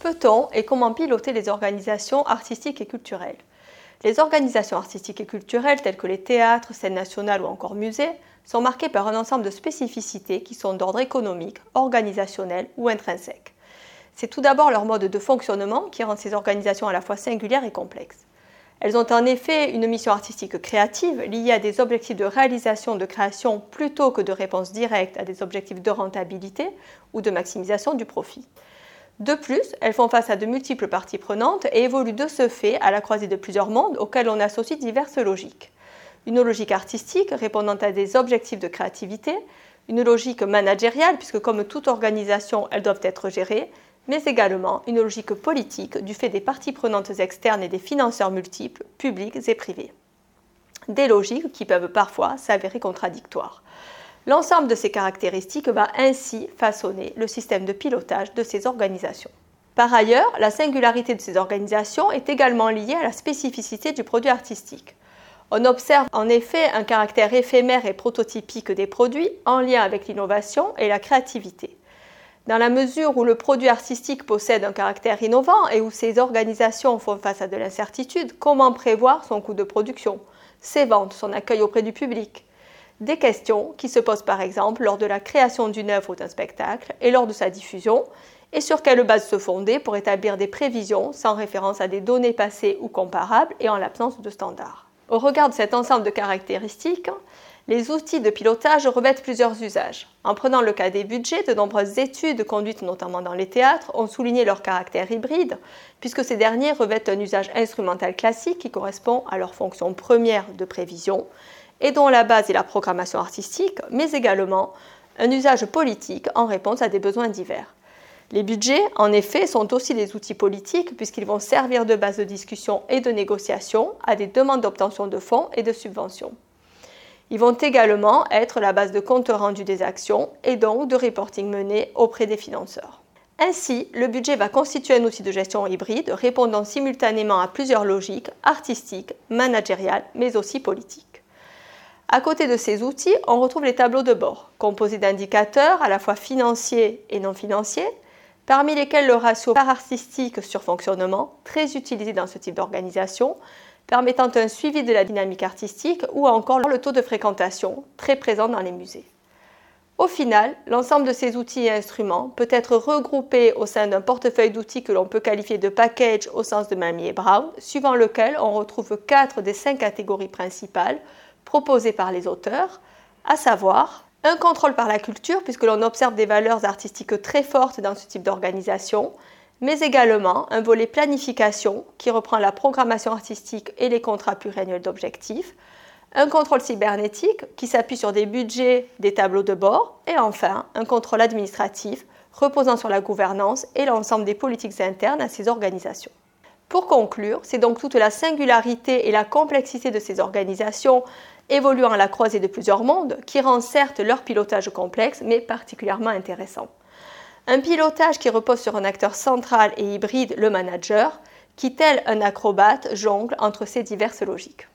Peut-on et comment piloter les organisations artistiques et culturelles? Les organisations artistiques et culturelles telles que les théâtres, scènes nationales ou encore musées sont marquées par un ensemble de spécificités qui sont d'ordre économique, organisationnel ou intrinsèque. C'est tout d'abord leur mode de fonctionnement qui rend ces organisations à la fois singulières et complexes. Elles ont en effet une mission artistique créative liée à des objectifs de réalisation de création plutôt que de réponse directe à des objectifs de rentabilité ou de maximisation du profit. De plus, elles font face à de multiples parties prenantes et évoluent de ce fait à la croisée de plusieurs mondes auxquels on associe diverses logiques. Une logique artistique répondant à des objectifs de créativité, une logique managériale, puisque comme toute organisation, elles doivent être gérées, mais également une logique politique du fait des parties prenantes externes et des financeurs multiples, publics et privés. Des logiques qui peuvent parfois s'avérer contradictoires. L'ensemble de ces caractéristiques va ainsi façonner le système de pilotage de ces organisations. Par ailleurs, la singularité de ces organisations est également liée à la spécificité du produit artistique. On observe en effet un caractère éphémère et prototypique des produits en lien avec l'innovation et la créativité. Dans la mesure où le produit artistique possède un caractère innovant et où ces organisations font face à de l'incertitude, comment prévoir son coût de production, ses ventes, son accueil auprès du public? Des questions qui se posent par exemple lors de la création d'une œuvre ou d'un spectacle et lors de sa diffusion, et sur quelle base se fonder pour établir des prévisions sans référence à des données passées ou comparables et en l'absence de standards. Au regard de cet ensemble de caractéristiques, les outils de pilotage revêtent plusieurs usages. En prenant le cas des budgets, de nombreuses études conduites notamment dans les théâtres ont souligné leur caractère hybride, puisque ces derniers revêtent un usage instrumental classique qui correspond à leur fonction première de prévision, et dont la base est la programmation artistique, mais également un usage politique en réponse à des besoins divers. Les budgets, en effet, sont aussi des outils politiques puisqu'ils vont servir de base de discussion et de négociation à des demandes d'obtention de fonds et de subventions. Ils vont également être la base de compte rendu des actions et donc de reporting mené auprès des financeurs. Ainsi, le budget va constituer un outil de gestion hybride répondant simultanément à plusieurs logiques artistiques, managériales, mais aussi politiques. À côté de ces outils, on retrouve les tableaux de bord, composés d'indicateurs à la fois financiers et non financiers, parmi lesquels le ratio par artistique sur fonctionnement, très utilisé dans ce type d'organisation, permettant un suivi de la dynamique artistique ou encore le taux de fréquentation, très présent dans les musées. Au final, l'ensemble de ces outils et instruments peut être regroupé au sein d'un portefeuille d'outils que l'on peut qualifier de package au sens de Mamie et Brown, suivant lequel on retrouve quatre des cinq catégories principales proposées par les auteurs, à savoir un contrôle par la culture, puisque l'on observe des valeurs artistiques très fortes dans ce type d'organisation, mais également un volet planification qui reprend la programmation artistique et les contrats pluriannuels d'objectifs, un contrôle cybernétique qui s'appuie sur des budgets, des tableaux de bord, et enfin un contrôle administratif reposant sur la gouvernance et l'ensemble des politiques internes à ces organisations. Pour conclure, c'est donc toute la singularité et la complexité de ces organisations évoluant à la croisée de plusieurs mondes qui rend certes leur pilotage complexe, mais particulièrement intéressant. Un pilotage qui repose sur un acteur central et hybride, le manager, qui tel un acrobate jongle entre ces diverses logiques.